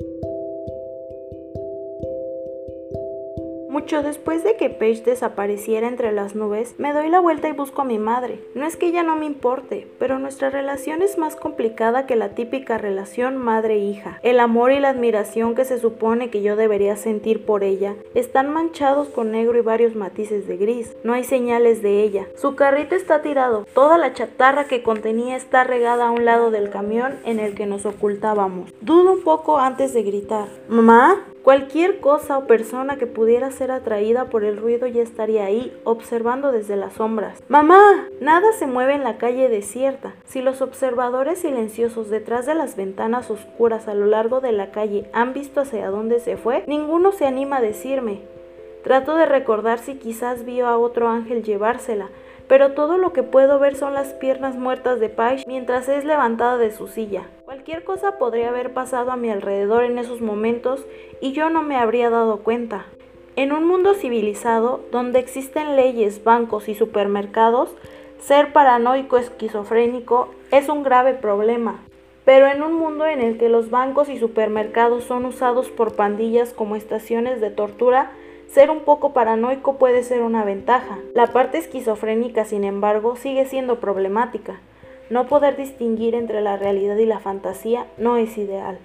Thank you. Mucho después de que Paige desapareciera entre las nubes, me doy la vuelta y busco a mi madre. No es que ella no me importe, pero nuestra relación es más complicada que la típica relación madre-hija. El amor y la admiración que se supone que yo debería sentir por ella están manchados con negro y varios matices de gris. No hay señales de ella. Su carrito está tirado. Toda la chatarra que contenía está regada a un lado del camión en el que nos ocultábamos. Dudo un poco antes de gritar. ¿Mamá? Cualquier cosa o persona que pudiera ser atraída por el ruido ya estaría ahí, observando desde las sombras. ¡Mamá! Nada se mueve en la calle desierta. Si los observadores silenciosos detrás de las ventanas oscuras a lo largo de la calle han visto hacia dónde se fue, ninguno se anima a decirme. Trato de recordar si quizás vio a otro ángel llevársela, pero todo lo que puedo ver son las piernas muertas de Paige mientras es levantada de su silla. Cualquier cosa podría haber pasado a mi alrededor en esos momentos y yo no me habría dado cuenta. En un mundo civilizado, donde existen leyes, bancos y supermercados, ser paranoico esquizofrénico es un grave problema. Pero en un mundo en el que los bancos y supermercados son usados por pandillas como estaciones de tortura, ser un poco paranoico puede ser una ventaja. La parte esquizofrénica, sin embargo, sigue siendo problemática. No poder distinguir entre la realidad y la fantasía no es ideal.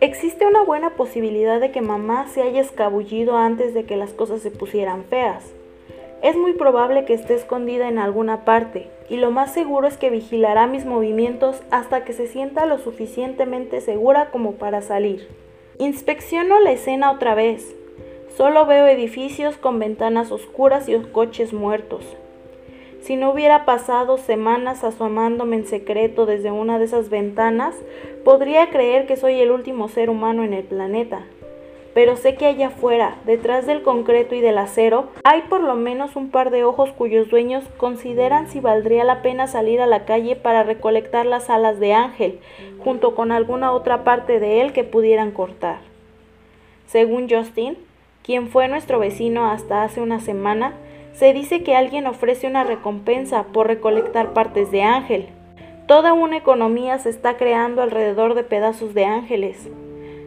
Existe una buena posibilidad de que mamá se haya escabullido antes de que las cosas se pusieran feas. Es muy probable que esté escondida en alguna parte, y lo más seguro es que vigilará mis movimientos hasta que se sienta lo suficientemente segura como para salir. Inspecciono la escena otra vez. Solo veo edificios con ventanas oscuras y coches muertos. Si no hubiera pasado semanas asomándome en secreto desde una de esas ventanas, podría creer que soy el último ser humano en el planeta. Pero sé que allá afuera, detrás del concreto y del acero, hay por lo menos un par de ojos cuyos dueños consideran si valdría la pena salir a la calle para recolectar las alas de Ángel, junto con alguna otra parte de él que pudieran cortar. Según Justin, quien fue nuestro vecino hasta hace una semana, se dice que alguien ofrece una recompensa por recolectar partes de ángel. Toda una economía se está creando alrededor de pedazos de ángeles.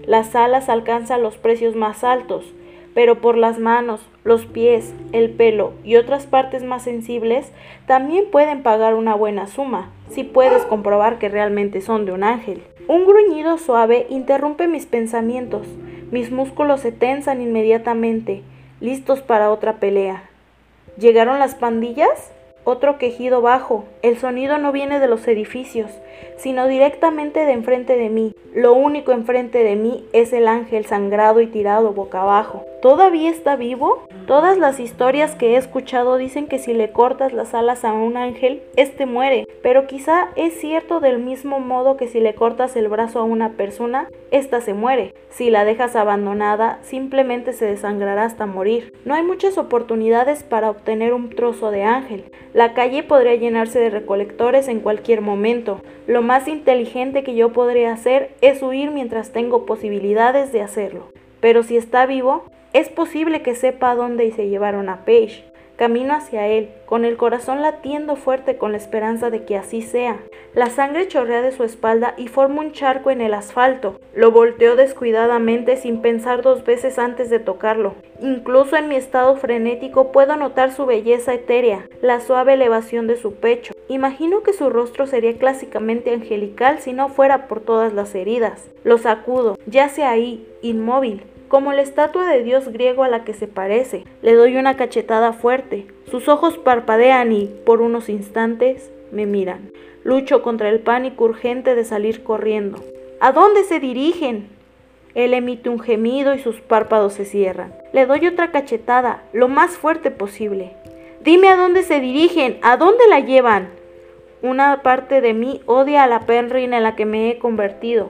Las alas alcanzan los precios más altos, pero por las manos, los pies, el pelo y otras partes más sensibles también pueden pagar una buena suma, si puedes comprobar que realmente son de un ángel. Un gruñido suave interrumpe mis pensamientos. Mis músculos se tensan inmediatamente, listos para otra pelea. ¿Llegaron las pandillas? Otro quejido bajo. El sonido no viene de los edificios, sino directamente de enfrente de mí. Lo único enfrente de mí es el ángel sangrado y tirado boca abajo. ¿Todavía está vivo? Todas las historias que he escuchado dicen que si le cortas las alas a un ángel, éste muere. Pero quizá es cierto del mismo modo que si le cortas el brazo a una persona, ésta se muere. Si la dejas abandonada, simplemente se desangrará hasta morir. No hay muchas oportunidades para obtener un trozo de ángel. La calle podría llenarse de recolectores en cualquier momento. Lo más inteligente que yo podría hacer es huir mientras tengo posibilidades de hacerlo. Pero si está vivo, es posible que sepa dónde se llevaron a Paige. Camino hacia él, con el corazón latiendo fuerte con la esperanza de que así sea. La sangre chorrea de su espalda y forma un charco en el asfalto. Lo volteo descuidadamente sin pensar dos veces antes de tocarlo. Incluso en mi estado frenético puedo notar su belleza etérea, la suave elevación de su pecho. Imagino que su rostro sería clásicamente angelical si no fuera por todas las heridas. Lo sacudo, yace ahí, inmóvil, como la estatua de dios griego a la que se parece. Le doy una cachetada fuerte. Sus ojos parpadean y, por unos instantes, me miran. Lucho contra el pánico urgente de salir corriendo. ¿A dónde se dirigen? Él emite un gemido y sus párpados se cierran. Le doy otra cachetada, lo más fuerte posible. Dime a dónde se dirigen, a dónde la llevan. Una parte de mí odia a la perrina en la que me he convertido.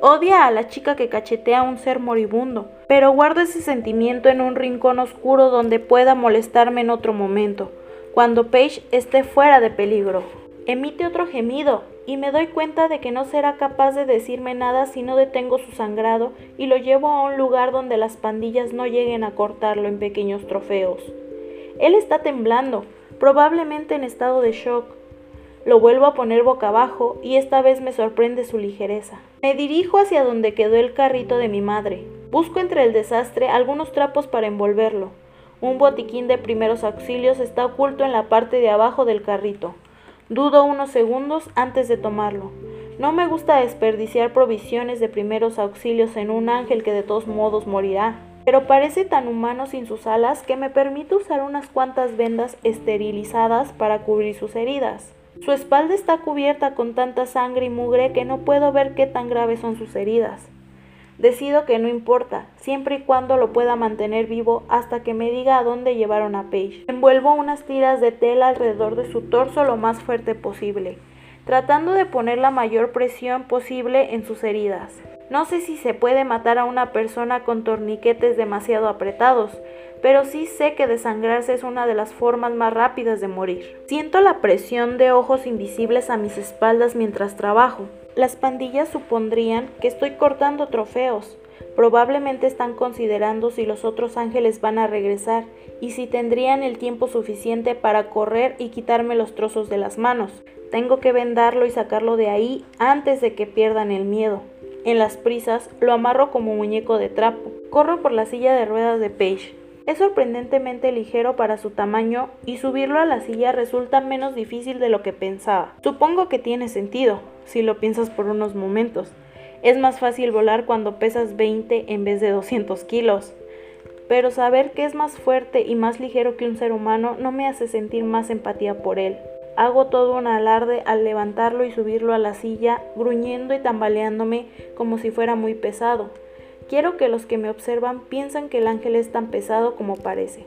Odia a la chica que cachetea a un ser moribundo, pero guardo ese sentimiento en un rincón oscuro donde pueda molestarme en otro momento, cuando Paige esté fuera de peligro. Emite otro gemido y me doy cuenta de que no será capaz de decirme nada si no detengo su sangrado y lo llevo a un lugar donde las pandillas no lleguen a cortarlo en pequeños trofeos. Él está temblando, probablemente en estado de shock. Lo vuelvo a poner boca abajo y esta vez me sorprende su ligereza. Me dirijo hacia donde quedó el carrito de mi madre. Busco entre el desastre algunos trapos para envolverlo. Un botiquín de primeros auxilios está oculto en la parte de abajo del carrito. Dudo unos segundos antes de tomarlo. No me gusta desperdiciar provisiones de primeros auxilios en un ángel que de todos modos morirá pero parece tan humano sin sus alas que me permite usar unas cuantas vendas esterilizadas para cubrir sus heridas. Su espalda está cubierta con tanta sangre y mugre que no puedo ver qué tan graves son sus heridas. Decido que no importa, siempre y cuando lo pueda mantener vivo hasta que me diga a dónde llevaron a Paige. Envuelvo unas tiras de tela alrededor de su torso lo más fuerte posible, tratando de poner la mayor presión posible en sus heridas. No sé si se puede matar a una persona con torniquetes demasiado apretados, pero sí sé que desangrarse es una de las formas más rápidas de morir. Siento la presión de ojos invisibles a mis espaldas mientras trabajo. Las pandillas supondrían que estoy cortando trofeos. Probablemente están considerando si los otros ángeles van a regresar y si tendrían el tiempo suficiente para correr y quitarme los trozos de las manos. Tengo que vendarlo y sacarlo de ahí antes de que pierdan el miedo. En las prisas lo amarro como muñeco de trapo. Corro por la silla de ruedas de Paige. Es sorprendentemente ligero para su tamaño y subirlo a la silla resulta menos difícil de lo que pensaba. Supongo que tiene sentido, si lo piensas por unos momentos. Es más fácil volar cuando pesas 20 en vez de 200 kilos. Pero saber que es más fuerte y más ligero que un ser humano no me hace sentir más empatía por él. Hago todo un alarde al levantarlo y subirlo a la silla, gruñendo y tambaleándome como si fuera muy pesado. Quiero que los que me observan piensen que el ángel es tan pesado como parece,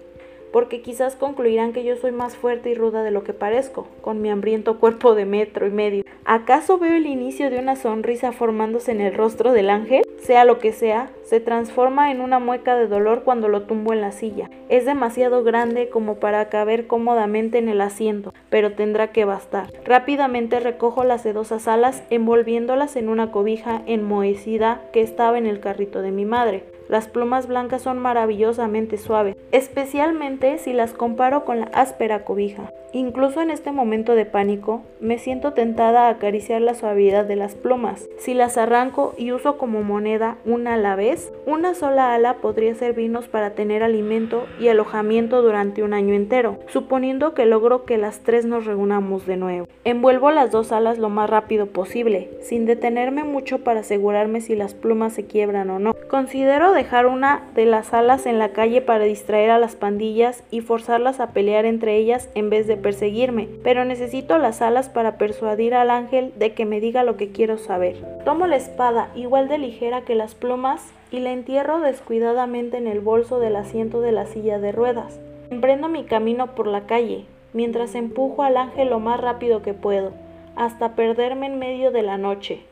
porque quizás concluirán que yo soy más fuerte y ruda de lo que parezco, con mi hambriento cuerpo de metro y medio. ¿Acaso veo el inicio de una sonrisa formándose en el rostro del ángel? Sea lo que sea, se transforma en una mueca de dolor cuando lo tumbo en la silla. Es demasiado grande como para caber cómodamente en el asiento, pero tendrá que bastar. Rápidamente recojo las sedosas alas envolviéndolas en una cobija enmohecida que estaba en el carrito de mi madre. Las plumas blancas son maravillosamente suaves, especialmente si las comparo con la áspera cobija. Incluso en este momento de pánico, me siento tentada a acariciar la suavidad de las plumas. Si las arranco y uso como moneda una a la vez, una sola ala podría servirnos para tener alimento y alojamiento durante un año entero, suponiendo que logro que las tres nos reunamos de nuevo. Envuelvo las dos alas lo más rápido posible, sin detenerme mucho para asegurarme si las plumas se quiebran o no. Considero dejar una de las alas en la calle para distraer a las pandillas y forzarlas a pelear entre ellas en vez de perseguirme, pero necesito las alas para persuadir al ángel de que me diga lo que quiero saber. Tomo la espada, igual de ligera que las plumas, y la entierro descuidadamente en el bolso del asiento de la silla de ruedas. Emprendo mi camino por la calle, mientras empujo al ángel lo más rápido que puedo, hasta perderme en medio de la noche.